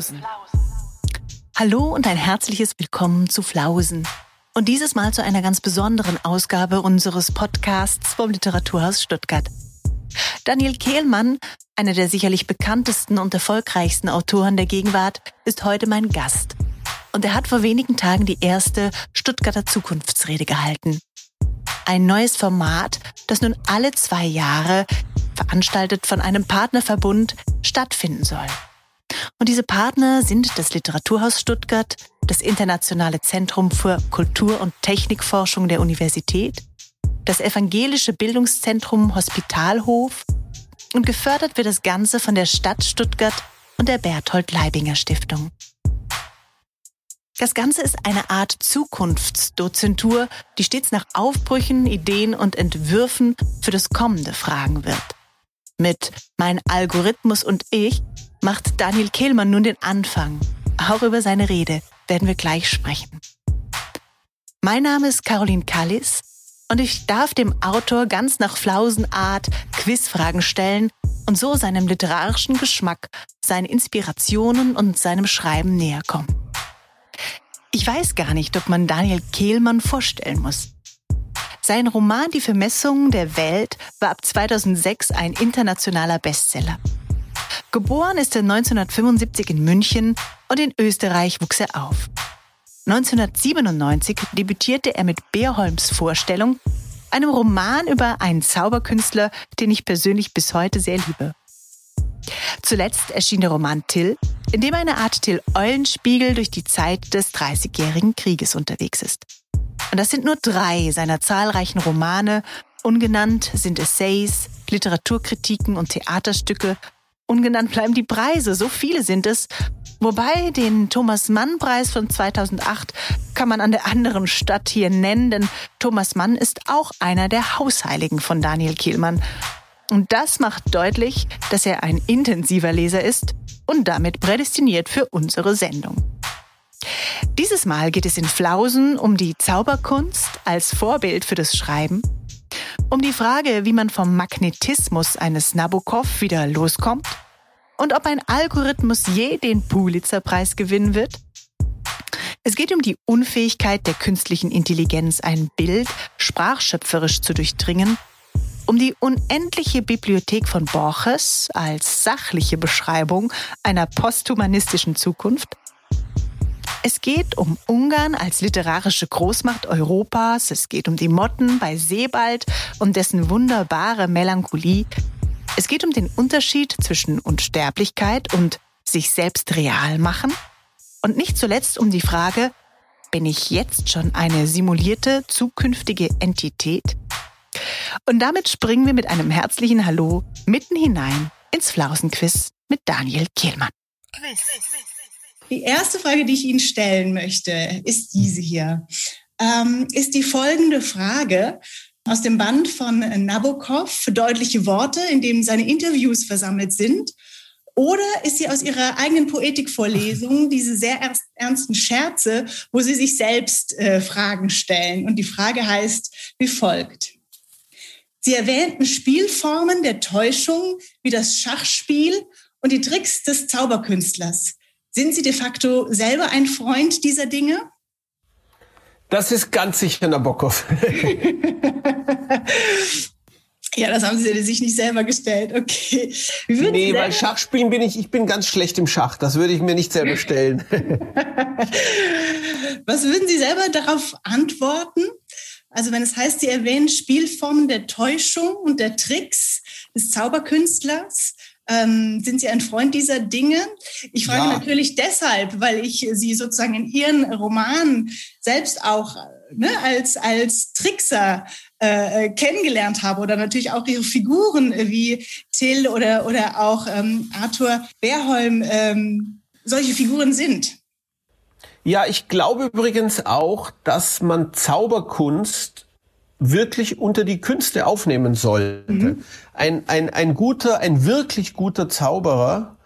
Flausen. Hallo und ein herzliches Willkommen zu Flausen. Und dieses Mal zu einer ganz besonderen Ausgabe unseres Podcasts vom Literaturhaus Stuttgart. Daniel Kehlmann, einer der sicherlich bekanntesten und erfolgreichsten Autoren der Gegenwart, ist heute mein Gast. Und er hat vor wenigen Tagen die erste Stuttgarter Zukunftsrede gehalten. Ein neues Format, das nun alle zwei Jahre, veranstaltet von einem Partnerverbund, stattfinden soll. Und diese Partner sind das Literaturhaus Stuttgart, das Internationale Zentrum für Kultur- und Technikforschung der Universität, das Evangelische Bildungszentrum Hospitalhof und gefördert wird das Ganze von der Stadt Stuttgart und der Berthold Leibinger Stiftung. Das Ganze ist eine Art Zukunftsdozentur, die stets nach Aufbrüchen, Ideen und Entwürfen für das Kommende fragen wird. Mit Mein Algorithmus und ich macht Daniel Kehlmann nun den Anfang. Auch über seine Rede werden wir gleich sprechen. Mein Name ist Caroline Kallis und ich darf dem Autor ganz nach Flausenart Quizfragen stellen und so seinem literarischen Geschmack, seinen Inspirationen und seinem Schreiben näher kommen. Ich weiß gar nicht, ob man Daniel Kehlmann vorstellen muss. Sein Roman Die Vermessung der Welt war ab 2006 ein internationaler Bestseller. Geboren ist er 1975 in München und in Österreich wuchs er auf. 1997 debütierte er mit Beerholms Vorstellung, einem Roman über einen Zauberkünstler, den ich persönlich bis heute sehr liebe. Zuletzt erschien der Roman Till, in dem eine Art Till Eulenspiegel durch die Zeit des Dreißigjährigen Krieges unterwegs ist. Und das sind nur drei seiner zahlreichen Romane. Ungenannt sind Essays, Literaturkritiken und Theaterstücke. Ungenannt bleiben die Preise, so viele sind es. Wobei den Thomas Mann Preis von 2008 kann man an der anderen Stadt hier nennen, denn Thomas Mann ist auch einer der Hausheiligen von Daniel Kielmann. Und das macht deutlich, dass er ein intensiver Leser ist und damit prädestiniert für unsere Sendung. Dieses Mal geht es in Flausen um die Zauberkunst als Vorbild für das Schreiben, um die Frage, wie man vom Magnetismus eines Nabokov wieder loskommt und ob ein Algorithmus je den Pulitzer-Preis gewinnen wird. Es geht um die Unfähigkeit der künstlichen Intelligenz, ein Bild sprachschöpferisch zu durchdringen um die unendliche Bibliothek von Borges als sachliche Beschreibung einer posthumanistischen Zukunft. Es geht um Ungarn als literarische Großmacht Europas. Es geht um die Motten bei Sebald und dessen wunderbare Melancholie. Es geht um den Unterschied zwischen Unsterblichkeit und sich selbst real machen. Und nicht zuletzt um die Frage, bin ich jetzt schon eine simulierte zukünftige Entität? Und damit springen wir mit einem herzlichen Hallo mitten hinein ins Flausenquiz mit Daniel Kehlmann. Die erste Frage, die ich Ihnen stellen möchte, ist diese hier. Ähm, ist die folgende Frage aus dem Band von Nabokov für deutliche Worte, in dem seine Interviews versammelt sind. Oder ist sie aus ihrer eigenen Poetikvorlesung, diese sehr ernsten Scherze, wo sie sich selbst äh, Fragen stellen? Und die Frage heißt wie folgt. Sie erwähnten Spielformen der Täuschung wie das Schachspiel und die Tricks des Zauberkünstlers. Sind Sie de facto selber ein Freund dieser Dinge? Das ist ganz sicher Nabokov. ja, das haben Sie sich nicht selber gestellt. Okay. Wie nee, weil Schachspielen bin ich, ich bin ganz schlecht im Schach. Das würde ich mir nicht selber stellen. Was würden Sie selber darauf antworten? Also wenn es heißt, Sie erwähnen Spielformen der Täuschung und der Tricks des Zauberkünstlers, ähm, sind Sie ein Freund dieser Dinge? Ich frage ja. natürlich deshalb, weil ich Sie sozusagen in Ihren Romanen selbst auch ne, als, als Trickser äh, kennengelernt habe oder natürlich auch Ihre Figuren wie Till oder, oder auch ähm, Arthur Berholm ähm, solche Figuren sind. Ja, ich glaube übrigens auch, dass man Zauberkunst wirklich unter die Künste aufnehmen sollte. Mhm. Ein, ein, ein guter, ein wirklich guter Zauberer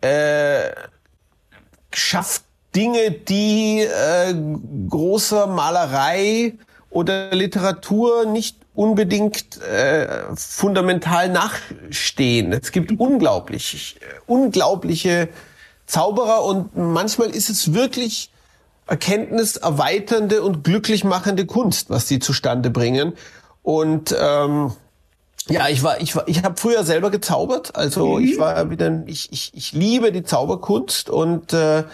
äh, schafft Dinge, die äh, großer Malerei oder Literatur nicht unbedingt äh, fundamental nachstehen. Es gibt unglaublich, äh, unglaubliche Zauberer und manchmal ist es wirklich erkenntniserweiternde und glücklich machende Kunst, was die zustande bringen. Und ähm, ja, ich war, ich war, ich habe früher selber gezaubert. Also mhm. ich war wieder, ich, ich, ich liebe die Zauberkunst und äh,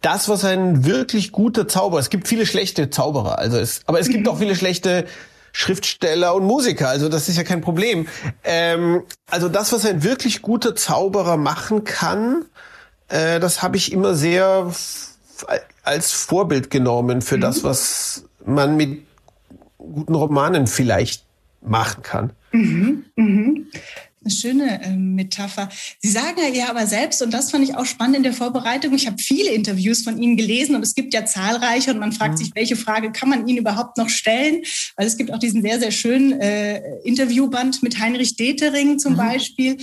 das, was ein wirklich guter Zauberer. Es gibt viele schlechte Zauberer, also es, aber es gibt mhm. auch viele schlechte Schriftsteller und Musiker. Also das ist ja kein Problem. Ähm, also das, was ein wirklich guter Zauberer machen kann, äh, das habe ich immer sehr als Vorbild genommen für mhm. das, was man mit guten Romanen vielleicht machen kann. Mhm, mhm. Eine schöne äh, Metapher. Sie sagen ja aber selbst, und das fand ich auch spannend in der Vorbereitung, ich habe viele Interviews von Ihnen gelesen und es gibt ja zahlreiche und man fragt mhm. sich, welche Frage kann man Ihnen überhaupt noch stellen? Weil es gibt auch diesen sehr, sehr schönen äh, Interviewband mit Heinrich Detering zum mhm. Beispiel.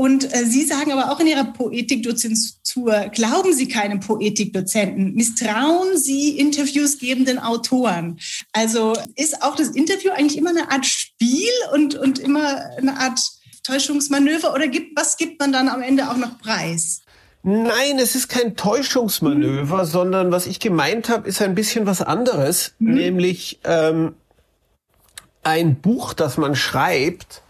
Und äh, Sie sagen aber auch in Ihrer Poetikdozentur, glauben Sie keinem Poetikdozenten, misstrauen Sie Interviews gebenden Autoren. Also ist auch das Interview eigentlich immer eine Art Spiel und, und immer eine Art Täuschungsmanöver oder gibt, was gibt man dann am Ende auch noch preis? Nein, es ist kein Täuschungsmanöver, mhm. sondern was ich gemeint habe, ist ein bisschen was anderes, mhm. nämlich ähm, ein Buch, das man schreibt,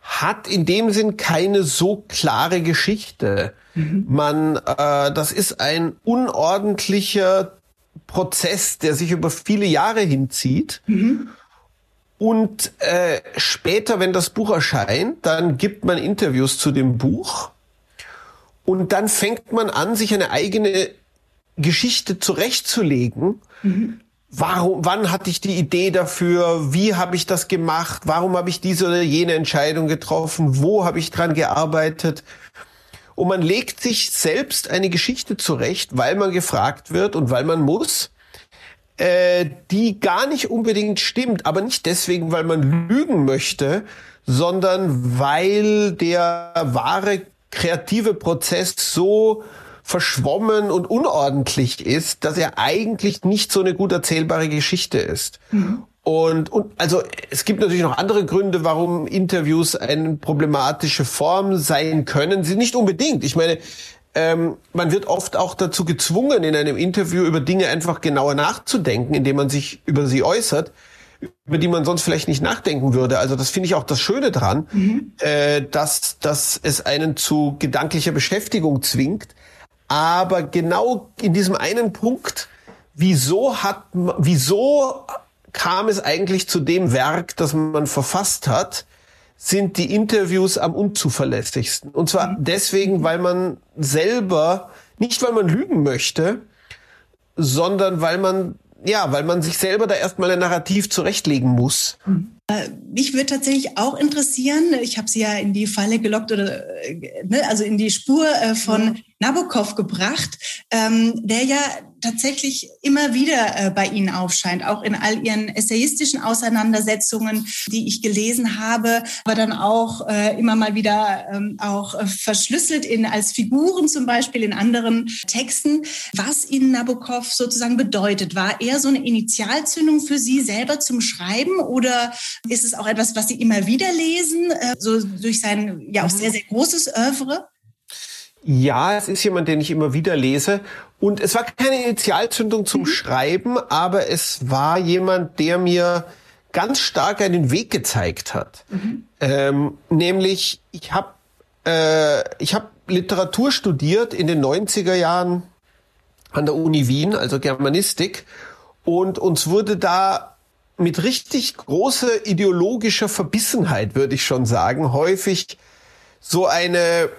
hat in dem Sinn keine so klare Geschichte. Mhm. Man, äh, das ist ein unordentlicher Prozess, der sich über viele Jahre hinzieht. Mhm. Und äh, später, wenn das Buch erscheint, dann gibt man Interviews zu dem Buch. Und dann fängt man an, sich eine eigene Geschichte zurechtzulegen. Mhm warum, wann hatte ich die Idee dafür, wie habe ich das gemacht, warum habe ich diese oder jene Entscheidung getroffen, wo habe ich dran gearbeitet. Und man legt sich selbst eine Geschichte zurecht, weil man gefragt wird und weil man muss, äh, die gar nicht unbedingt stimmt, aber nicht deswegen, weil man lügen möchte, sondern weil der wahre kreative Prozess so verschwommen und unordentlich ist, dass er eigentlich nicht so eine gut erzählbare Geschichte ist. Mhm. Und, und also es gibt natürlich noch andere Gründe, warum Interviews eine problematische Form sein können. Sie nicht unbedingt. Ich meine, ähm, man wird oft auch dazu gezwungen, in einem Interview über Dinge einfach genauer nachzudenken, indem man sich über sie äußert, über die man sonst vielleicht nicht nachdenken würde. Also das finde ich auch das Schöne dran, mhm. äh, dass, dass es einen zu gedanklicher Beschäftigung zwingt. Aber genau in diesem einen Punkt, wieso hat, wieso kam es eigentlich zu dem Werk, das man verfasst hat, sind die Interviews am unzuverlässigsten. Und zwar deswegen, weil man selber, nicht weil man lügen möchte, sondern weil man, ja, weil man sich selber da erstmal ein Narrativ zurechtlegen muss. Mhm. Mich würde tatsächlich auch interessieren, ich habe sie ja in die Falle gelockt oder äh, ne, also in die Spur äh, von mhm. Nabokov gebracht, ähm, der ja tatsächlich immer wieder äh, bei Ihnen aufscheint, auch in all Ihren essayistischen Auseinandersetzungen, die ich gelesen habe, aber dann auch äh, immer mal wieder ähm, auch äh, verschlüsselt in als Figuren zum Beispiel in anderen Texten. Was Ihnen Nabokov sozusagen bedeutet, war er so eine Initialzündung für Sie selber zum Schreiben oder ist es auch etwas, was Sie immer wieder lesen, so durch sein ja auch sehr sehr großes Oeuvre? Ja, es ist jemand, den ich immer wieder lese. Und es war keine Initialzündung zum mhm. Schreiben, aber es war jemand, der mir ganz stark einen Weg gezeigt hat. Mhm. Ähm, nämlich, ich habe äh, ich hab Literatur studiert in den 90er Jahren an der Uni Wien, also Germanistik. Und uns wurde da mit richtig großer ideologischer Verbissenheit, würde ich schon sagen, häufig so eine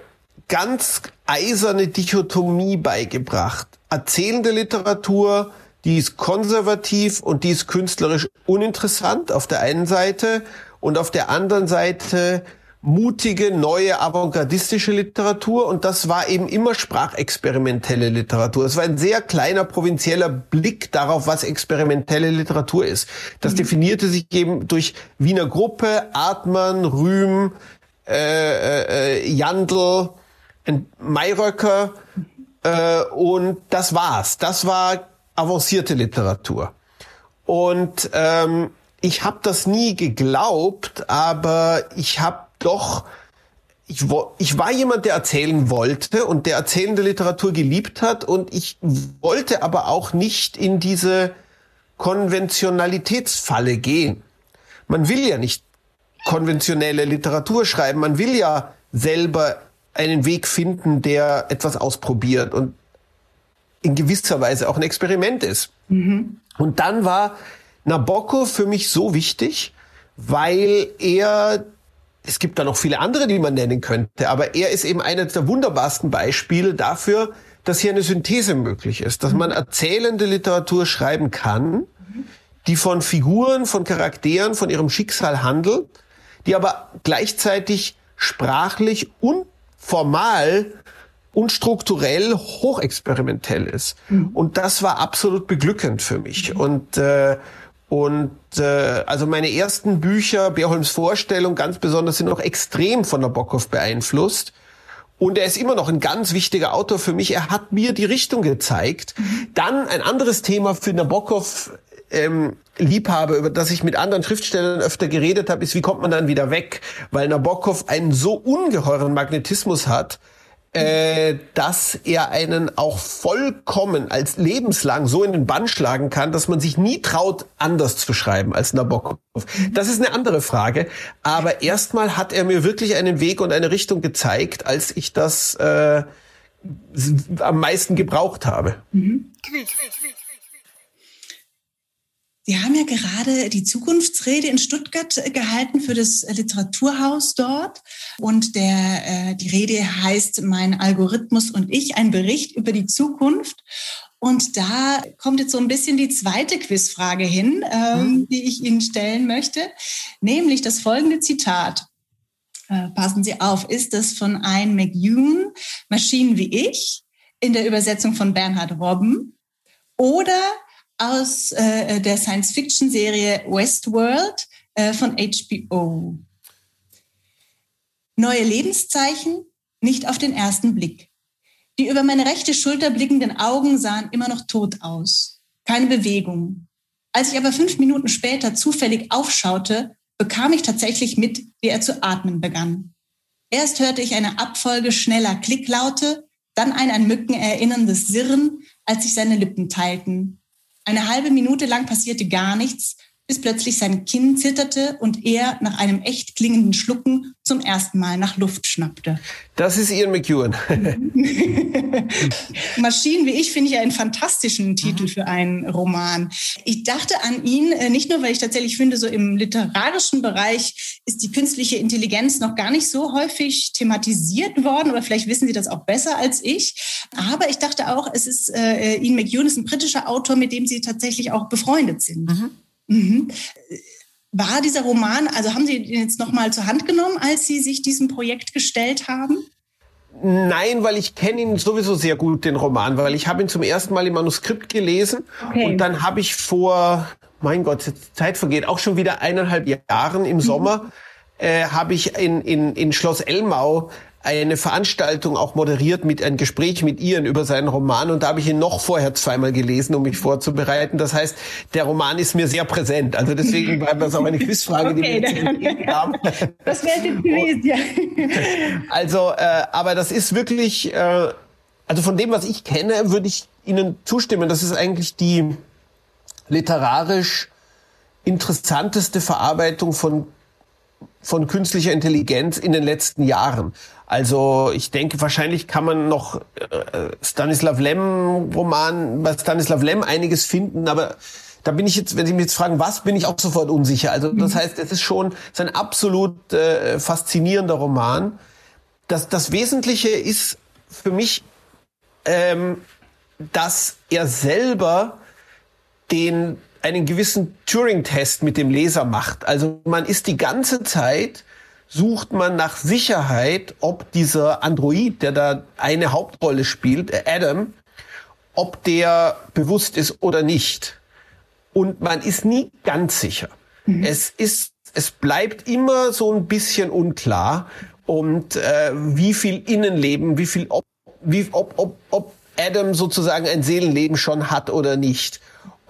ganz eiserne Dichotomie beigebracht. Erzählende Literatur, die ist konservativ und die ist künstlerisch uninteressant auf der einen Seite und auf der anderen Seite mutige, neue, avantgardistische Literatur und das war eben immer sprachexperimentelle Literatur. Es war ein sehr kleiner, provinzieller Blick darauf, was experimentelle Literatur ist. Das mhm. definierte sich eben durch Wiener Gruppe, Artmann, Rühm, äh, äh, äh Jandl, ein Mayröcker äh, und das war's. Das war avancierte Literatur. Und ähm, ich habe das nie geglaubt, aber ich habe doch ich, ich war jemand, der erzählen wollte und der erzählende Literatur geliebt hat und ich wollte aber auch nicht in diese Konventionalitätsfalle gehen. Man will ja nicht konventionelle Literatur schreiben, man will ja selber einen Weg finden, der etwas ausprobiert und in gewisser Weise auch ein Experiment ist. Mhm. Und dann war Nabokov für mich so wichtig, weil er es gibt da noch viele andere, die man nennen könnte, aber er ist eben eines der wunderbarsten Beispiele dafür, dass hier eine Synthese möglich ist, dass man erzählende Literatur schreiben kann, die von Figuren, von Charakteren, von ihrem Schicksal handelt, die aber gleichzeitig sprachlich und formal und strukturell hochexperimentell ist. Mhm. Und das war absolut beglückend für mich. Und äh, und äh, also meine ersten Bücher, Beerholms Vorstellung ganz besonders, sind noch extrem von Nabokov beeinflusst. Und er ist immer noch ein ganz wichtiger Autor für mich. Er hat mir die Richtung gezeigt. Dann ein anderes Thema für Nabokov. Ähm, Liebhaber, über das ich mit anderen Schriftstellern öfter geredet habe, ist, wie kommt man dann wieder weg? Weil Nabokov einen so ungeheuren Magnetismus hat, äh, dass er einen auch vollkommen als lebenslang so in den Bann schlagen kann, dass man sich nie traut, anders zu schreiben als Nabokov. Das ist eine andere Frage. Aber erstmal hat er mir wirklich einen Weg und eine Richtung gezeigt, als ich das äh, am meisten gebraucht habe. Mhm. Sie haben ja gerade die Zukunftsrede in Stuttgart äh, gehalten für das Literaturhaus dort. Und der, äh, die Rede heißt Mein Algorithmus und ich, ein Bericht über die Zukunft. Und da kommt jetzt so ein bisschen die zweite Quizfrage hin, ähm, mhm. die ich Ihnen stellen möchte, nämlich das folgende Zitat. Äh, passen Sie auf, ist das von Ian McEwan, Maschinen wie ich, in der Übersetzung von Bernhard Robben, oder aus äh, der Science-Fiction-Serie Westworld äh, von HBO. Neue Lebenszeichen, nicht auf den ersten Blick. Die über meine rechte Schulter blickenden Augen sahen immer noch tot aus. Keine Bewegung. Als ich aber fünf Minuten später zufällig aufschaute, bekam ich tatsächlich mit, wie er zu atmen begann. Erst hörte ich eine Abfolge schneller Klicklaute, dann ein an Mücken erinnerndes Sirren, als sich seine Lippen teilten. Eine halbe Minute lang passierte gar nichts, bis plötzlich sein Kinn zitterte und er nach einem echt klingenden Schlucken zum ersten Mal nach Luft schnappte. Das ist Ian McEwan. Maschinen wie ich finde ich einen fantastischen Titel für einen Roman. Ich dachte an ihn, äh, nicht nur, weil ich tatsächlich finde, so im literarischen Bereich ist die künstliche Intelligenz noch gar nicht so häufig thematisiert worden, oder vielleicht wissen Sie das auch besser als ich. Aber ich dachte auch, es ist, äh, Ian McEwan ist ein britischer Autor, mit dem Sie tatsächlich auch befreundet sind. Mhm. Mhm. War dieser Roman, also haben Sie den jetzt nochmal zur Hand genommen, als Sie sich diesem Projekt gestellt haben? Nein, weil ich kenne ihn sowieso sehr gut, den Roman, weil ich habe ihn zum ersten Mal im Manuskript gelesen okay. und dann habe ich vor, mein Gott, Zeit vergeht, auch schon wieder eineinhalb Jahren im mhm. Sommer, äh, habe ich in, in, in Schloss Elmau eine Veranstaltung auch moderiert mit ein Gespräch mit Ian über seinen Roman und da habe ich ihn noch vorher zweimal gelesen, um mich vorzubereiten. Das heißt, der Roman ist mir sehr präsent. Also deswegen war das auch eine Quizfrage, okay, die wir jetzt haben. Das wäre jetzt gewesen, ja. Also, äh, aber das ist wirklich, äh, also von dem, was ich kenne, würde ich Ihnen zustimmen. Das ist eigentlich die literarisch interessanteste Verarbeitung von von künstlicher Intelligenz in den letzten Jahren. Also ich denke, wahrscheinlich kann man noch äh, Stanislav Lem Roman, bei Stanislav Lem einiges finden, aber da bin ich jetzt, wenn Sie mich jetzt fragen, was, bin ich auch sofort unsicher. Also das mhm. heißt, es ist schon es ist ein absolut äh, faszinierender Roman. Das, das Wesentliche ist für mich, ähm, dass er selber den einen gewissen Turing-Test mit dem Leser macht. Also man ist die ganze Zeit, sucht man nach Sicherheit, ob dieser Android, der da eine Hauptrolle spielt, äh, Adam, ob der bewusst ist oder nicht. Und man ist nie ganz sicher. Mhm. Es ist, es bleibt immer so ein bisschen unklar und äh, wie viel Innenleben, wie viel, ob, wie, ob, ob, ob Adam sozusagen ein Seelenleben schon hat oder nicht.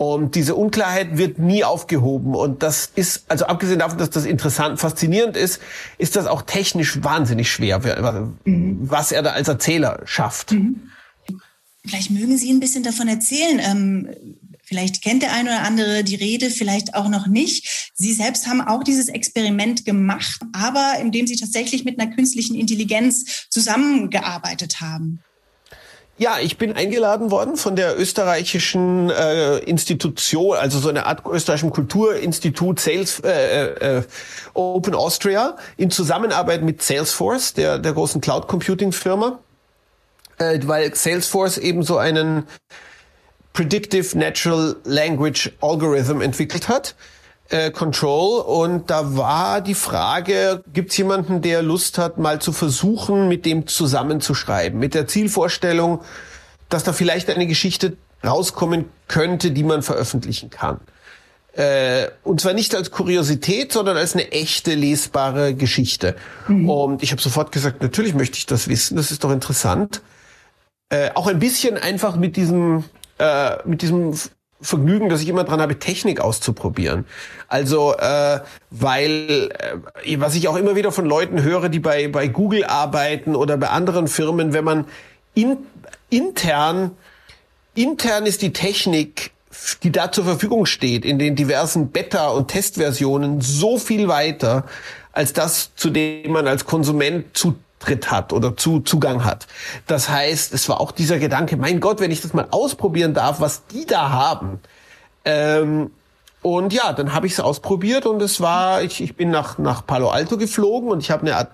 Und diese Unklarheit wird nie aufgehoben. Und das ist, also abgesehen davon, dass das interessant, faszinierend ist, ist das auch technisch wahnsinnig schwer, mhm. was er da als Erzähler schafft. Mhm. Vielleicht mögen Sie ein bisschen davon erzählen. Ähm, vielleicht kennt der eine oder andere die Rede, vielleicht auch noch nicht. Sie selbst haben auch dieses Experiment gemacht, aber indem Sie tatsächlich mit einer künstlichen Intelligenz zusammengearbeitet haben. Ja, ich bin eingeladen worden von der österreichischen äh, Institution, also so eine Art österreichischen Kulturinstitut Sales äh, äh, Open Austria in Zusammenarbeit mit Salesforce, der der großen Cloud Computing Firma, äh, weil Salesforce eben so einen Predictive Natural Language Algorithm entwickelt hat äh, Control und da war die Frage, gibt es jemanden, der Lust hat, mal zu versuchen, mit dem zusammenzuschreiben, mit der Zielvorstellung, dass da vielleicht eine Geschichte rauskommen könnte, die man veröffentlichen kann. Äh, und zwar nicht als Kuriosität, sondern als eine echte lesbare Geschichte. Mhm. Und ich habe sofort gesagt, natürlich möchte ich das wissen, das ist doch interessant. Äh, auch ein bisschen einfach mit diesem, äh, mit diesem Vergnügen, dass ich immer dran habe, Technik auszuprobieren. Also, äh, weil, äh, was ich auch immer wieder von Leuten höre, die bei, bei Google arbeiten oder bei anderen Firmen, wenn man in, intern, intern ist die Technik, die da zur Verfügung steht, in den diversen Beta- und Testversionen so viel weiter, als das, zu dem man als Konsument zu Zutritt hat oder zu Zugang hat. Das heißt, es war auch dieser Gedanke, mein Gott, wenn ich das mal ausprobieren darf, was die da haben. Ähm, und ja, dann habe ich es ausprobiert und es war, ich, ich bin nach, nach Palo Alto geflogen und ich habe eine Art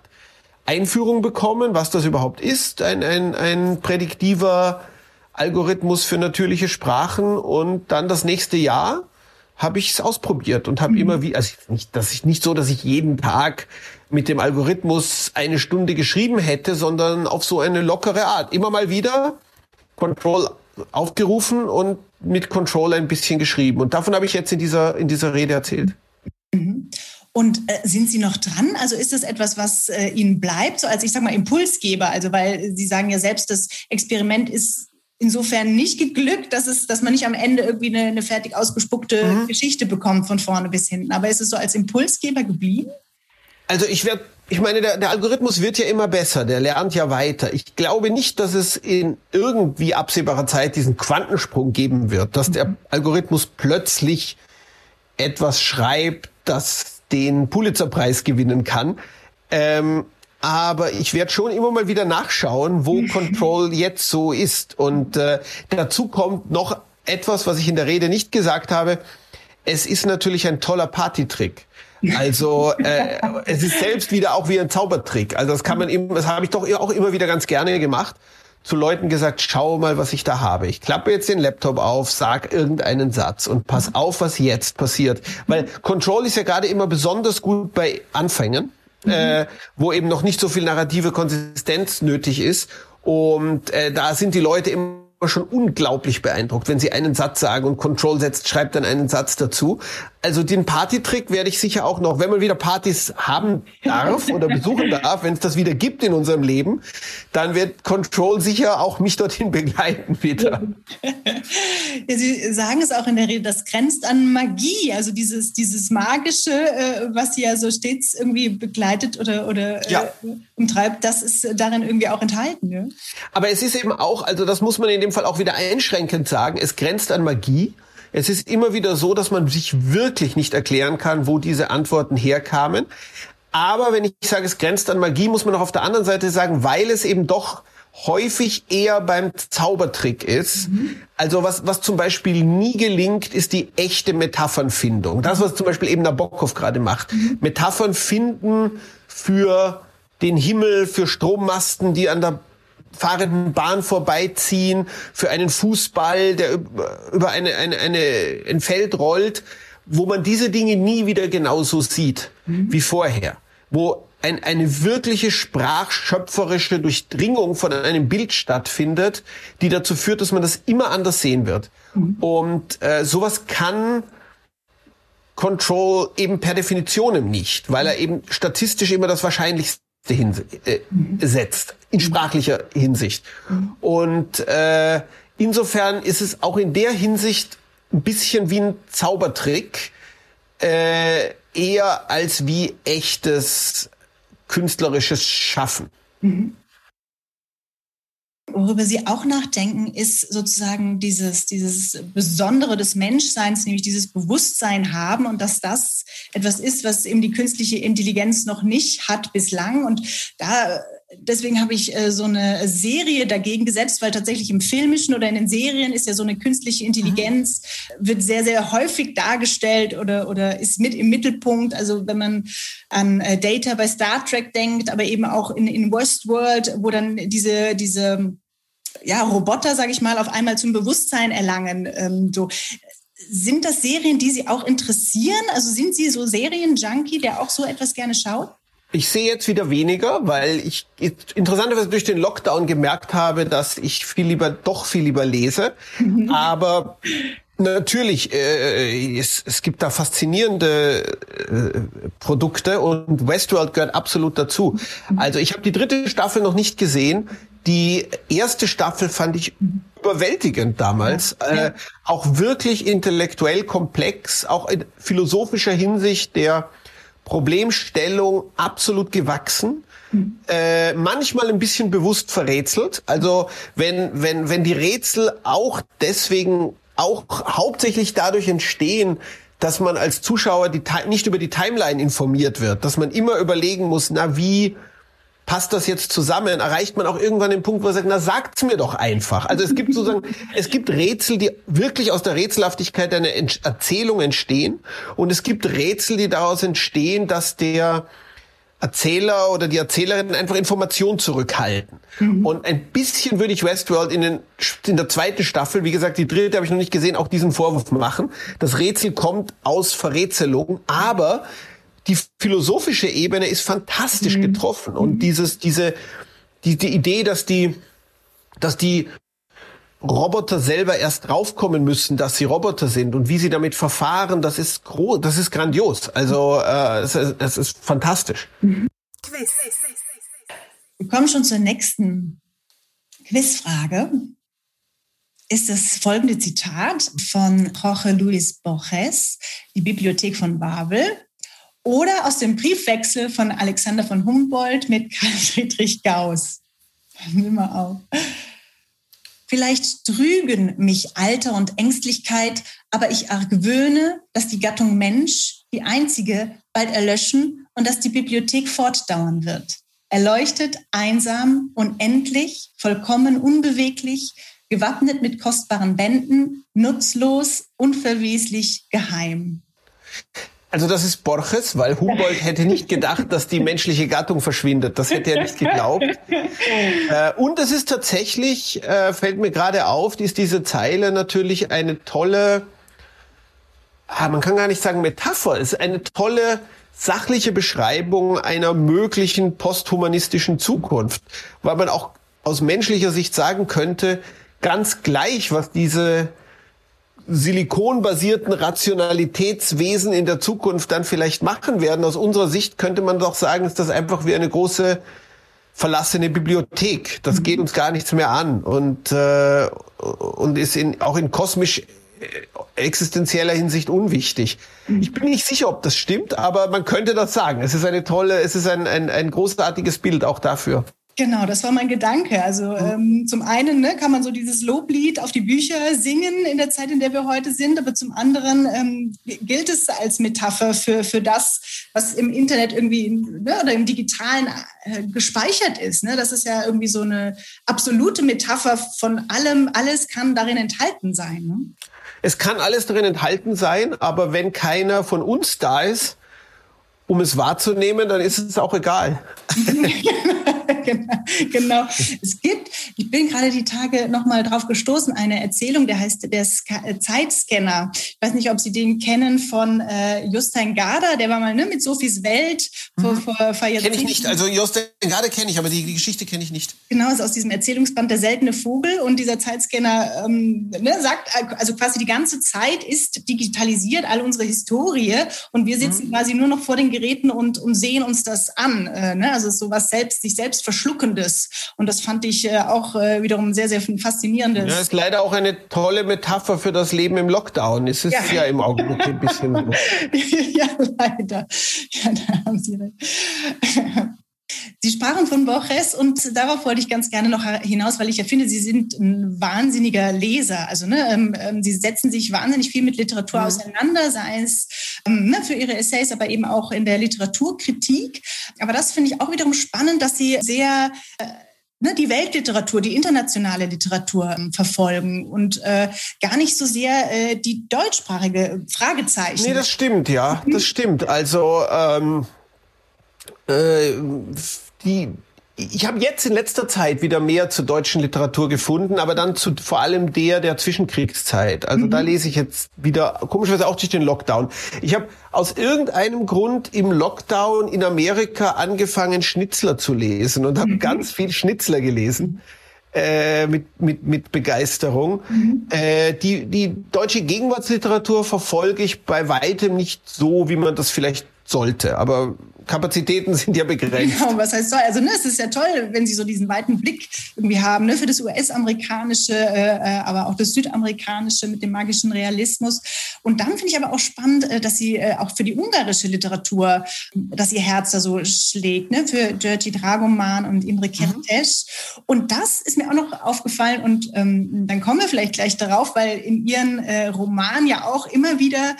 Einführung bekommen, was das überhaupt ist, ein, ein, ein prädiktiver Algorithmus für natürliche Sprachen und dann das nächste Jahr habe ich es ausprobiert und habe mhm. immer wie, also nicht, dass ich nicht so, dass ich jeden Tag mit dem Algorithmus eine Stunde geschrieben hätte, sondern auf so eine lockere Art. Immer mal wieder Control aufgerufen und mit Control ein bisschen geschrieben. Und davon habe ich jetzt in dieser, in dieser Rede erzählt. Mhm. Und äh, sind Sie noch dran? Also ist das etwas, was äh, Ihnen bleibt, so als ich sage mal Impulsgeber? Also weil Sie sagen ja selbst, das Experiment ist insofern nicht geglückt, dass es, dass man nicht am Ende irgendwie eine, eine fertig ausgespuckte mhm. Geschichte bekommt von vorne bis hinten. Aber ist es so als Impulsgeber geblieben? Also ich werde, ich meine, der, der Algorithmus wird ja immer besser, der lernt ja weiter. Ich glaube nicht, dass es in irgendwie absehbarer Zeit diesen Quantensprung geben wird, dass der Algorithmus plötzlich etwas schreibt, das den Pulitzerpreis gewinnen kann. Ähm, aber ich werde schon immer mal wieder nachschauen, wo Control jetzt so ist. Und äh, dazu kommt noch etwas, was ich in der Rede nicht gesagt habe. Es ist natürlich ein toller Partytrick. Also äh, es ist selbst wieder auch wie ein Zaubertrick. Also das kann man eben, das habe ich doch auch immer wieder ganz gerne gemacht. Zu Leuten gesagt, schau mal, was ich da habe. Ich klappe jetzt den Laptop auf, sag irgendeinen Satz und pass auf, was jetzt passiert. Weil Control ist ja gerade immer besonders gut bei Anfängen, mhm. äh, wo eben noch nicht so viel narrative Konsistenz nötig ist. Und äh, da sind die Leute immer schon unglaublich beeindruckt, wenn sie einen Satz sagen und Control setzt, schreibt dann einen Satz dazu. Also den Partytrick werde ich sicher auch noch, wenn man wieder Partys haben darf oder besuchen darf, wenn es das wieder gibt in unserem Leben, dann wird Control sicher auch mich dorthin begleiten wieder. Ja, Sie sagen es auch in der Rede, das grenzt an Magie, also dieses, dieses Magische, äh, was Sie ja so stets irgendwie begleitet oder, oder äh, ja. umtreibt, das ist darin irgendwie auch enthalten. Ja? Aber es ist eben auch, also das muss man in dem Fall auch wieder einschränkend sagen, es grenzt an Magie. Es ist immer wieder so, dass man sich wirklich nicht erklären kann, wo diese Antworten herkamen. Aber wenn ich sage, es grenzt an Magie, muss man auch auf der anderen Seite sagen, weil es eben doch häufig eher beim Zaubertrick ist. Mhm. Also was, was zum Beispiel nie gelingt, ist die echte Metaphernfindung. Das, was zum Beispiel eben Nabokov gerade macht. Mhm. Metaphern finden für den Himmel, für Strommasten, die an der fahrenden Bahn vorbeiziehen, für einen Fußball, der über eine, eine, eine, ein Feld rollt, wo man diese Dinge nie wieder genauso sieht mhm. wie vorher. Wo ein, eine wirkliche sprachschöpferische Durchdringung von einem Bild stattfindet, die dazu führt, dass man das immer anders sehen wird. Mhm. Und äh, sowas kann Control eben per Definition nicht, weil er eben statistisch immer das Wahrscheinlichste Hinsicht, äh, setzt, in sprachlicher Hinsicht. Und äh, insofern ist es auch in der Hinsicht ein bisschen wie ein Zaubertrick, äh, eher als wie echtes künstlerisches Schaffen. Mhm. Worüber Sie auch nachdenken, ist sozusagen dieses, dieses Besondere des Menschseins, nämlich dieses Bewusstsein haben und dass das etwas ist, was eben die künstliche Intelligenz noch nicht hat bislang. Und da deswegen habe ich äh, so eine Serie dagegen gesetzt, weil tatsächlich im Filmischen oder in den Serien ist ja so eine künstliche Intelligenz, mhm. wird sehr, sehr häufig dargestellt oder, oder ist mit im Mittelpunkt. Also wenn man an äh, Data bei Star Trek denkt, aber eben auch in, in Westworld, wo dann diese, diese ja, Roboter, sage ich mal, auf einmal zum Bewusstsein erlangen. Ähm, so. Sind das Serien, die Sie auch interessieren? Also sind Sie so Serienjunkie, der auch so etwas gerne schaut? Ich sehe jetzt wieder weniger, weil ich interessanterweise durch den Lockdown gemerkt habe, dass ich viel lieber, doch viel lieber lese. Mhm. Aber natürlich, äh, es, es gibt da faszinierende äh, Produkte und Westworld gehört absolut dazu. Mhm. Also ich habe die dritte Staffel noch nicht gesehen. Die erste Staffel fand ich überwältigend damals. Äh, auch wirklich intellektuell komplex, auch in philosophischer Hinsicht der Problemstellung absolut gewachsen. Mhm. Äh, manchmal ein bisschen bewusst verrätselt. Also wenn, wenn, wenn die Rätsel auch deswegen, auch hauptsächlich dadurch entstehen, dass man als Zuschauer die, nicht über die Timeline informiert wird, dass man immer überlegen muss, na wie passt das jetzt zusammen? Erreicht man auch irgendwann den Punkt, wo man sagt, na sagt's mir doch einfach. Also es gibt sozusagen, es gibt Rätsel, die wirklich aus der Rätselhaftigkeit einer Erzählung entstehen und es gibt Rätsel, die daraus entstehen, dass der Erzähler oder die Erzählerin einfach Informationen zurückhalten. Mhm. Und ein bisschen würde ich Westworld in, den, in der zweiten Staffel, wie gesagt, die dritte habe ich noch nicht gesehen, auch diesen Vorwurf machen. Das Rätsel kommt aus Verrätselung, aber die philosophische Ebene ist fantastisch mhm. getroffen und mhm. dieses, diese, die, die Idee, dass die, dass die Roboter selber erst draufkommen müssen, dass sie Roboter sind und wie sie damit verfahren, das ist groß, das ist grandios. Also äh, es, es ist fantastisch. Wir kommen schon zur nächsten Quizfrage. Ist das folgende Zitat von Jorge Luis Borges, die Bibliothek von Babel. Oder aus dem Briefwechsel von Alexander von Humboldt mit Karl Friedrich Gauss. Wir mal auf. Vielleicht trügen mich Alter und Ängstlichkeit, aber ich argwöhne, dass die Gattung Mensch, die einzige, bald erlöschen und dass die Bibliothek fortdauern wird. Erleuchtet, einsam, unendlich, vollkommen unbeweglich, gewappnet mit kostbaren Bänden, nutzlos, unverweslich, geheim. Also das ist Borges, weil Humboldt hätte nicht gedacht, dass die menschliche Gattung verschwindet. Das hätte er nicht geglaubt. Äh, und es ist tatsächlich, äh, fällt mir gerade auf, ist diese Zeile natürlich eine tolle, ah, man kann gar nicht sagen Metapher, ist eine tolle sachliche Beschreibung einer möglichen posthumanistischen Zukunft, weil man auch aus menschlicher Sicht sagen könnte, ganz gleich, was diese silikonbasierten Rationalitätswesen in der Zukunft dann vielleicht machen werden. Aus unserer Sicht könnte man doch sagen, ist das einfach wie eine große verlassene Bibliothek. Das mhm. geht uns gar nichts mehr an und äh, und ist in, auch in kosmisch äh, existenzieller Hinsicht unwichtig. Mhm. Ich bin nicht sicher, ob das stimmt, aber man könnte das sagen. Es ist eine tolle, es ist ein, ein, ein großartiges Bild auch dafür. Genau, das war mein Gedanke. Also ähm, zum einen ne, kann man so dieses Loblied auf die Bücher singen in der Zeit, in der wir heute sind, aber zum anderen ähm, gilt es als Metapher für, für das, was im Internet irgendwie ne, oder im Digitalen äh, gespeichert ist. Ne? Das ist ja irgendwie so eine absolute Metapher von allem, alles kann darin enthalten sein. Ne? Es kann alles darin enthalten sein, aber wenn keiner von uns da ist, um es wahrzunehmen, dann ist es auch egal. genau, genau. Es gibt, ich bin gerade die Tage nochmal drauf gestoßen, eine Erzählung, der heißt der Ska äh, Zeitscanner. Ich weiß nicht, ob Sie den kennen von äh, Justin Garder, der war mal ne, mit Sophies Welt vor, mhm. vor, vor Kenne ich nicht, also Justin Garder kenne ich, aber die, die Geschichte kenne ich nicht. Genau, ist aus diesem Erzählungsband Der seltene Vogel und dieser Zeitscanner ähm, ne, sagt, also quasi die ganze Zeit ist digitalisiert, all unsere Historie und wir sitzen mhm. quasi nur noch vor den Geräten und, und sehen uns das an. Äh, ne? Also so was selbst, sich selbst verschluckendes. Und das fand ich äh, auch äh, wiederum sehr, sehr faszinierendes. Ja, ist leider auch eine tolle Metapher für das Leben im Lockdown. Es ist ja, ja im Augenblick ein bisschen ja, leider. Ja, da haben Sie recht. Sie sprachen von Borges und darauf wollte ich ganz gerne noch hinaus, weil ich ja finde, Sie sind ein wahnsinniger Leser. Also ne, ähm, ähm, Sie setzen sich wahnsinnig viel mit Literatur mhm. auseinander, sei es ähm, ne, für Ihre Essays, aber eben auch in der Literaturkritik. Aber das finde ich auch wiederum spannend, dass Sie sehr äh, ne, die Weltliteratur, die internationale Literatur ähm, verfolgen und äh, gar nicht so sehr äh, die deutschsprachige Fragezeichen. Nee, das stimmt, ja, das stimmt. Also ähm, äh, die ich habe jetzt in letzter Zeit wieder mehr zur deutschen Literatur gefunden, aber dann zu vor allem der der Zwischenkriegszeit. Also mhm. da lese ich jetzt wieder komischerweise auch durch den Lockdown. Ich habe aus irgendeinem Grund im Lockdown in Amerika angefangen Schnitzler zu lesen und habe mhm. ganz viel Schnitzler gelesen. Äh, mit, mit, mit Begeisterung. Mhm. Äh, die, die deutsche Gegenwartsliteratur verfolge ich bei weitem nicht so, wie man das vielleicht sollte. Aber Kapazitäten sind ja begrenzt. Genau, was heißt soll? Also ne, es ist ja toll, wenn Sie so diesen weiten Blick irgendwie haben ne, für das US-amerikanische, äh, äh, aber auch das südamerikanische mit dem magischen Realismus. Und dann finde ich aber auch spannend, äh, dass Sie äh, auch für die ungarische Literatur, dass Ihr Herz da so schlägt, ne, für Dirty Dragoman und Imre Kertész. Mhm. Und das ist mir auch noch aufgefallen und ähm, dann kommen wir vielleicht gleich darauf, weil in Ihren äh, Roman ja auch immer wieder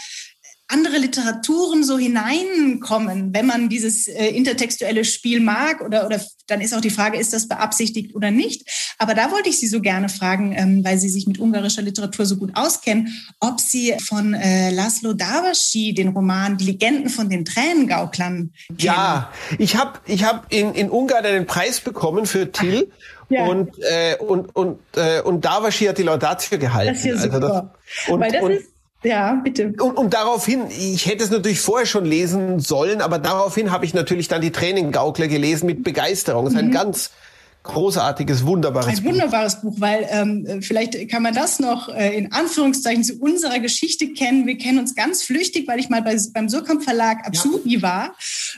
andere Literaturen so hineinkommen, wenn man dieses äh, intertextuelle Spiel mag oder, oder dann ist auch die Frage, ist das beabsichtigt oder nicht. Aber da wollte ich Sie so gerne fragen, ähm, weil Sie sich mit ungarischer Literatur so gut auskennen, ob Sie von äh, Laszlo Davaschi den Roman Die Legenden von den Tränengauklern kennen. Ja, ich habe ich hab in, in Ungarn einen Preis bekommen für Till. Ja. Und, äh, und, und, äh, und Davaschi hat die Laudatio gehalten. Das ist ja super. Also das, und, Weil das und, ist ja, bitte. Und, und daraufhin, ich hätte es natürlich vorher schon lesen sollen, aber daraufhin habe ich natürlich dann die Training-Gaukler gelesen mit Begeisterung. Es ist ein mhm. ganz großartiges, wunderbares Buch. Ein wunderbares Buch, weil ähm, vielleicht kann man das noch äh, in Anführungszeichen zu unserer Geschichte kennen. Wir kennen uns ganz flüchtig, weil ich mal bei, beim Surkamp Verlag Azubi ja. war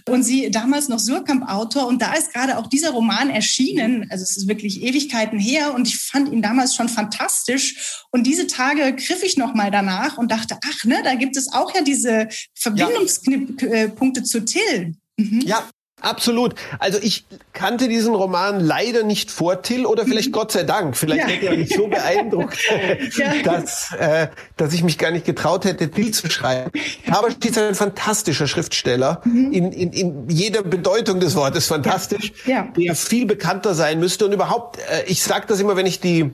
und sie damals noch Surkamp Autor und da ist gerade auch dieser Roman erschienen. Also es ist wirklich Ewigkeiten her und ich fand ihn damals schon fantastisch und diese Tage griff ich noch mal danach und dachte, ach ne, da gibt es auch ja diese Verbindungspunkte ja. zu Till. Mhm. Ja, Absolut. Also ich kannte diesen Roman leider nicht vor Till oder vielleicht mhm. Gott sei Dank. Vielleicht ja. hätte er mich so beeindruckt, ja. dass, äh, dass ich mich gar nicht getraut hätte, Till zu schreiben. Aber ist ein fantastischer Schriftsteller mhm. in, in, in jeder Bedeutung des Wortes fantastisch, ja. der viel bekannter sein müsste. Und überhaupt, äh, ich sage das immer, wenn ich die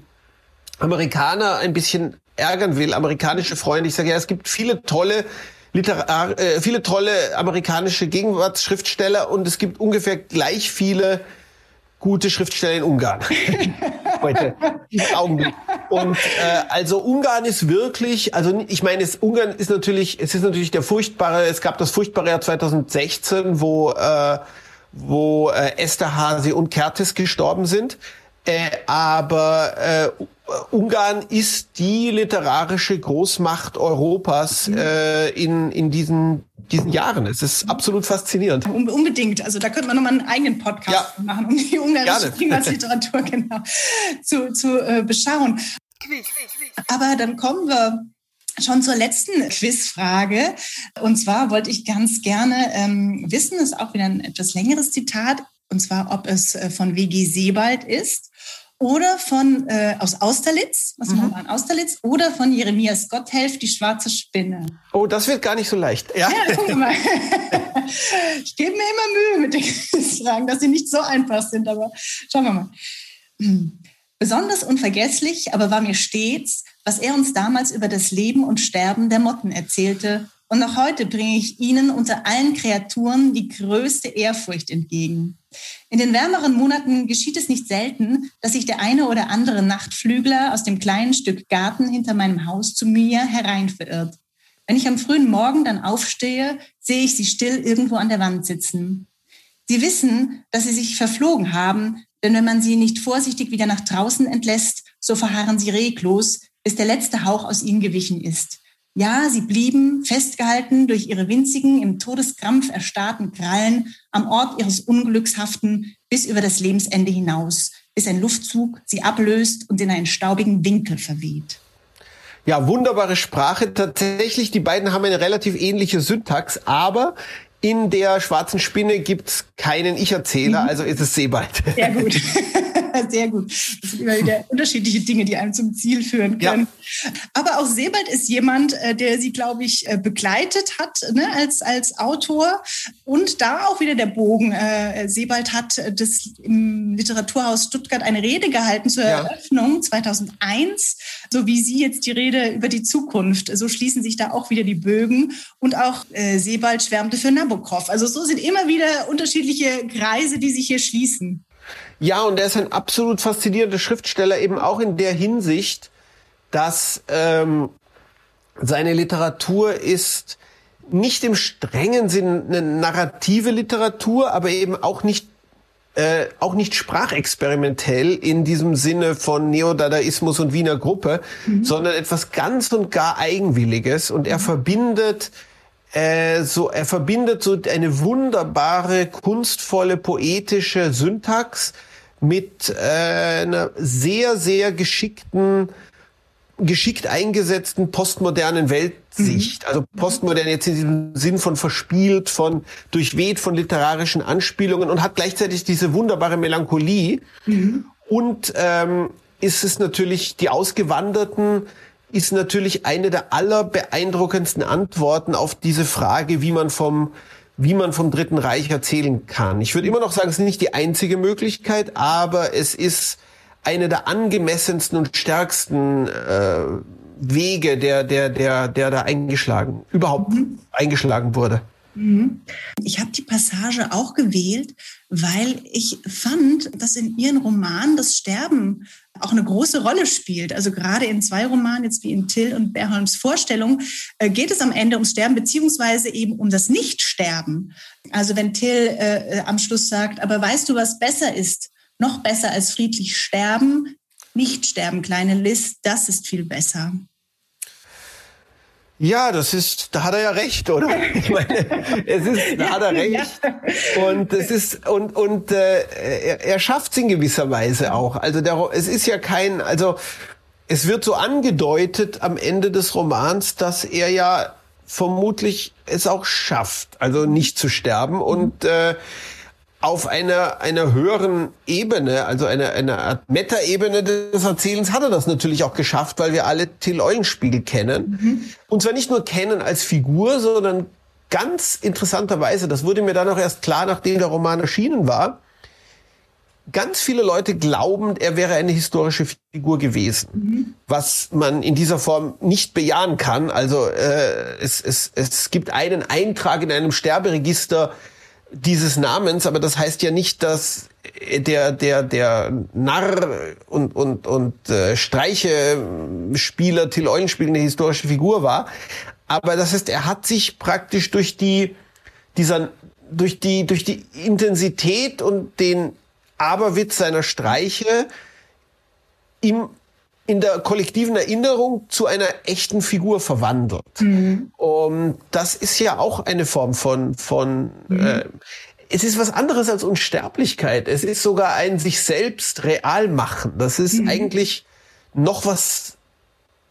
Amerikaner ein bisschen ärgern will, amerikanische Freunde. Ich sage ja, es gibt viele tolle Literar äh, viele tolle amerikanische Gegenwartsschriftsteller und es gibt ungefähr gleich viele gute Schriftsteller in Ungarn. Heute, im Augenblick. Und äh, also Ungarn ist wirklich, also ich meine, es, Ungarn ist natürlich, es ist natürlich der furchtbare, es gab das furchtbare Jahr 2016, wo äh, wo äh, Esterhazy und Kertes gestorben sind. Äh, aber äh, Ungarn ist die literarische Großmacht Europas mhm. äh, in, in diesen, diesen Jahren. Es ist absolut faszinierend. Unbedingt. Also da könnte man nochmal einen eigenen Podcast ja. machen, um die ungarische Primatliteratur genau zu, zu äh, beschauen. Aber dann kommen wir schon zur letzten Quizfrage. Und zwar wollte ich ganz gerne ähm, wissen, ist auch wieder ein etwas längeres Zitat, und zwar, ob es äh, von W.G. Sebald ist oder von äh, aus Austerlitz, was mhm. wir Austerlitz, oder von Jeremias Gotthelf, die schwarze Spinne. Oh, das wird gar nicht so leicht. Ja, ja guck mal. ich gebe mir immer Mühe mit den Fragen, dass sie nicht so einfach sind, aber schauen wir mal. Hm. Besonders unvergesslich aber war mir stets, was er uns damals über das Leben und Sterben der Motten erzählte. Und noch heute bringe ich ihnen unter allen Kreaturen die größte Ehrfurcht entgegen. In den wärmeren Monaten geschieht es nicht selten, dass sich der eine oder andere Nachtflügler aus dem kleinen Stück Garten hinter meinem Haus zu mir herein verirrt. Wenn ich am frühen Morgen dann aufstehe, sehe ich sie still irgendwo an der Wand sitzen. Sie wissen, dass sie sich verflogen haben, denn wenn man sie nicht vorsichtig wieder nach draußen entlässt, so verharren sie reglos, bis der letzte Hauch aus ihnen gewichen ist. Ja, sie blieben festgehalten durch ihre winzigen, im Todeskrampf erstarrten Krallen am Ort ihres Unglücks haften bis über das Lebensende hinaus, bis ein Luftzug sie ablöst und in einen staubigen Winkel verweht. Ja, wunderbare Sprache. Tatsächlich, die beiden haben eine relativ ähnliche Syntax, aber in der schwarzen Spinne gibt's keinen Ich-Erzähler, mhm. also ist es Sebald. Sehr gut. Sehr gut. Das sind immer wieder unterschiedliche Dinge, die einem zum Ziel führen können. Ja. Aber auch Sebald ist jemand, äh, der sie, glaube ich, äh, begleitet hat ne, als, als Autor. Und da auch wieder der Bogen. Äh, Sebald hat das im Literaturhaus Stuttgart eine Rede gehalten zur ja. Eröffnung 2001, so wie Sie jetzt die Rede über die Zukunft. So schließen sich da auch wieder die Bögen. Und auch Sebald schwärmte für Nabokov. Also so sind immer wieder unterschiedliche Kreise, die sich hier schließen. Ja, und er ist ein absolut faszinierender Schriftsteller, eben auch in der Hinsicht, dass ähm, seine Literatur ist nicht im strengen Sinn eine narrative Literatur, aber eben auch nicht äh, auch nicht sprachexperimentell in diesem Sinne von Neodadaismus und Wiener Gruppe, mhm. sondern etwas ganz und gar Eigenwilliges. Und er mhm. verbindet äh, so, er verbindet so eine wunderbare, kunstvolle, poetische Syntax mit äh, einer sehr, sehr geschickten, geschickt eingesetzten postmodernen Weltsicht. Mhm. Also postmodern jetzt in diesem Sinn von verspielt, von durchweht von literarischen Anspielungen und hat gleichzeitig diese wunderbare Melancholie. Mhm. Und ähm, ist es natürlich die Ausgewanderten, ist natürlich eine der allerbeeindruckendsten Antworten auf diese Frage, wie man vom wie man vom Dritten Reich erzählen kann. Ich würde immer noch sagen, es ist nicht die einzige Möglichkeit, aber es ist eine der angemessensten und stärksten äh, Wege, der, der, der, der da eingeschlagen, überhaupt mhm. eingeschlagen wurde. Mhm. Ich habe die Passage auch gewählt, weil ich fand, dass in Ihren Romanen das Sterben auch eine große Rolle spielt. Also gerade in zwei Romanen, jetzt wie in Till und Berholms Vorstellung, äh, geht es am Ende ums Sterben, beziehungsweise eben um das Nichtsterben. Also wenn Till äh, am Schluss sagt, aber weißt du, was besser ist? Noch besser als friedlich sterben, nicht sterben, kleine Liz, das ist viel besser. Ja, das ist, da hat er ja recht, oder? Ich meine, es ist, da hat er recht. Und es ist und und äh, er, er schafft es in gewisser Weise auch. Also der, es ist ja kein, also es wird so angedeutet am Ende des Romans, dass er ja vermutlich es auch schafft, also nicht zu sterben und äh, auf einer, einer höheren Ebene, also einer, einer Art Meta-Ebene des Erzählens, hat er das natürlich auch geschafft, weil wir alle Till Eulenspiegel kennen. Mhm. Und zwar nicht nur kennen als Figur, sondern ganz interessanterweise, das wurde mir dann auch erst klar, nachdem der Roman erschienen war, ganz viele Leute glauben, er wäre eine historische Figur gewesen, mhm. was man in dieser Form nicht bejahen kann. Also äh, es, es, es gibt einen Eintrag in einem Sterberegister, dieses Namens, aber das heißt ja nicht, dass der der der Narr und und und äh, Streiche-Spieler Till Eulenspiegel eine historische Figur war, aber das heißt, er hat sich praktisch durch die dieser durch die durch die Intensität und den Aberwitz seiner Streiche im in der kollektiven Erinnerung zu einer echten Figur verwandelt. Mhm. Und das ist ja auch eine Form von, von mhm. äh, es ist was anderes als Unsterblichkeit. Es ist sogar ein sich selbst real machen. Das ist mhm. eigentlich noch was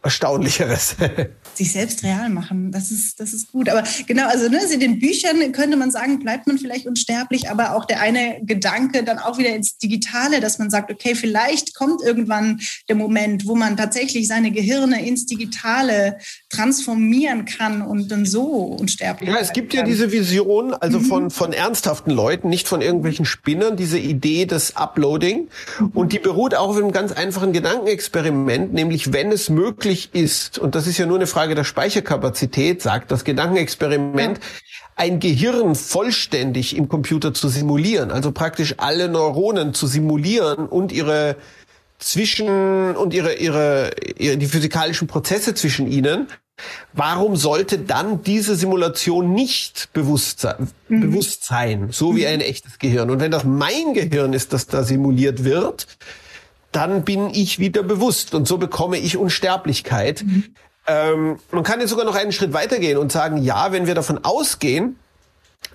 Erstaunlicheres. sich selbst real machen. Das ist, das ist gut. Aber genau, also ne, in den Büchern könnte man sagen, bleibt man vielleicht unsterblich, aber auch der eine Gedanke dann auch wieder ins Digitale, dass man sagt, okay, vielleicht kommt irgendwann der Moment, wo man tatsächlich seine Gehirne ins Digitale transformieren kann und dann so unsterblich Ja, es gibt kann. ja diese Vision, also mhm. von, von ernsthaften Leuten, nicht von irgendwelchen Spinnern, diese Idee des Uploading. Mhm. Und die beruht auch auf einem ganz einfachen Gedankenexperiment, nämlich wenn es möglich ist, und das ist ja nur eine Frage der Speicherkapazität sagt das Gedankenexperiment, ja. ein Gehirn vollständig im Computer zu simulieren, also praktisch alle Neuronen zu simulieren und ihre zwischen und ihre, ihre, ihre die physikalischen Prozesse zwischen ihnen. Warum sollte dann diese Simulation nicht bewusst sein, mhm. bewusst sein, so wie mhm. ein echtes Gehirn? Und wenn das mein Gehirn ist, das da simuliert wird, dann bin ich wieder bewusst und so bekomme ich Unsterblichkeit. Mhm. Ähm, man kann jetzt sogar noch einen Schritt weitergehen und sagen, ja, wenn wir davon ausgehen,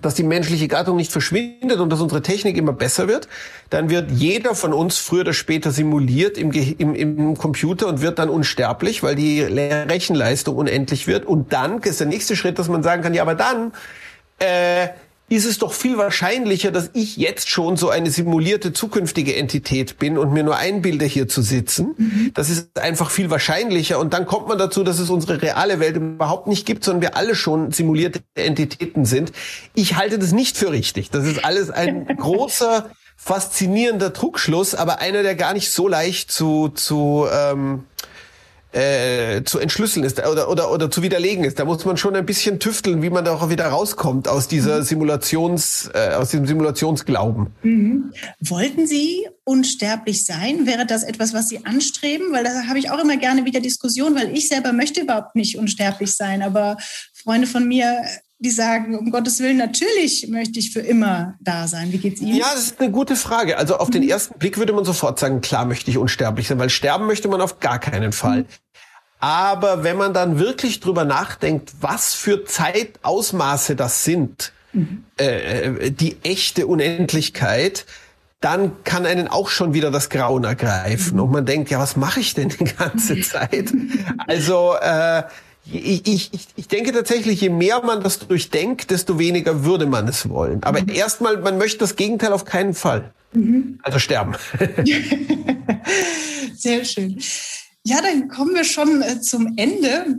dass die menschliche Gattung nicht verschwindet und dass unsere Technik immer besser wird, dann wird jeder von uns früher oder später simuliert im, im, im Computer und wird dann unsterblich, weil die Rechenleistung unendlich wird. Und dann ist der nächste Schritt, dass man sagen kann, ja, aber dann äh, ist es doch viel wahrscheinlicher, dass ich jetzt schon so eine simulierte zukünftige Entität bin und mir nur einbilde, hier zu sitzen. Mhm. Das ist einfach viel wahrscheinlicher. Und dann kommt man dazu, dass es unsere reale Welt überhaupt nicht gibt, sondern wir alle schon simulierte Entitäten sind. Ich halte das nicht für richtig. Das ist alles ein großer, faszinierender Trugschluss, aber einer, der gar nicht so leicht zu, zu ähm, äh, zu entschlüsseln ist oder, oder, oder zu widerlegen ist. Da muss man schon ein bisschen tüfteln, wie man da auch wieder rauskommt aus dieser mhm. Simulations, äh, aus diesem Simulationsglauben. Mhm. Wollten Sie unsterblich sein? Wäre das etwas, was Sie anstreben? Weil da habe ich auch immer gerne wieder Diskussion, weil ich selber möchte überhaupt nicht unsterblich sein. Aber Freunde von mir die sagen, um Gottes Willen, natürlich möchte ich für immer da sein. Wie geht's Ihnen? Ja, das ist eine gute Frage. Also auf den mhm. ersten Blick würde man sofort sagen, klar möchte ich unsterblich sein, weil sterben möchte man auf gar keinen Fall. Mhm. Aber wenn man dann wirklich drüber nachdenkt, was für Zeitausmaße das sind, mhm. äh, die echte Unendlichkeit, dann kann einen auch schon wieder das Grauen ergreifen. Mhm. Und man denkt, ja, was mache ich denn die ganze Zeit? Also äh, ich, ich, ich denke tatsächlich, je mehr man das durchdenkt, desto weniger würde man es wollen. Aber mhm. erstmal, man möchte das Gegenteil auf keinen Fall. Mhm. Also sterben. Sehr schön. Ja, dann kommen wir schon äh, zum Ende.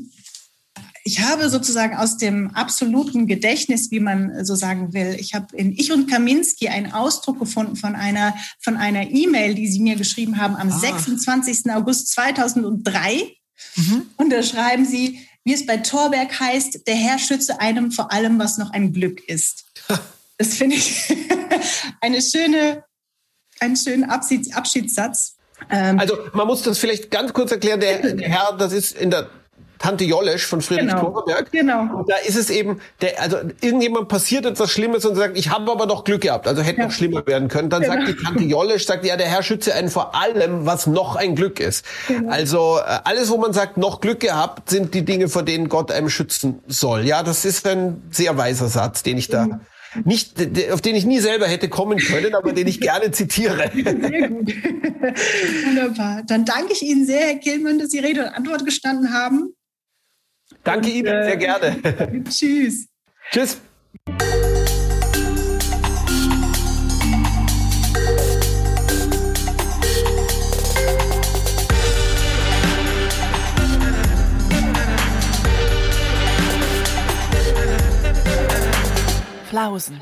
Ich habe sozusagen aus dem absoluten Gedächtnis, wie man so sagen will, ich habe in Ich und Kaminski einen Ausdruck gefunden von einer von einer E-Mail, die Sie mir geschrieben haben am ah. 26. August 2003. Mhm. Und da schreiben Sie, wie es bei Thorberg heißt, der Herr schütze einem vor allem, was noch ein Glück ist. Das finde ich eine schöne, einen schönen Abschiedssatz. Ähm, also man muss das vielleicht ganz kurz erklären. Der, der Herr, das ist in der Tante Jollesch von Friedrich genau. Thorberg. Genau. Und da ist es eben, der, also irgendjemand passiert etwas Schlimmes und sagt, ich habe aber doch Glück gehabt, also hätte ja. noch schlimmer werden können. Dann genau. sagt die Tante Jollesch, sagt, ja, der Herr schütze einen vor allem, was noch ein Glück ist. Genau. Also äh, alles, wo man sagt, noch Glück gehabt, sind die Dinge, vor denen Gott einem schützen soll. Ja, das ist ein sehr weiser Satz, den ich da mhm nicht, auf den ich nie selber hätte kommen können, aber den ich gerne zitiere. Sehr gut. Wunderbar. Dann danke ich Ihnen sehr, Herr Killmann, dass Sie Rede und Antwort gestanden haben. Danke und, Ihnen, sehr äh, gerne. tschüss. Tschüss. Flausen.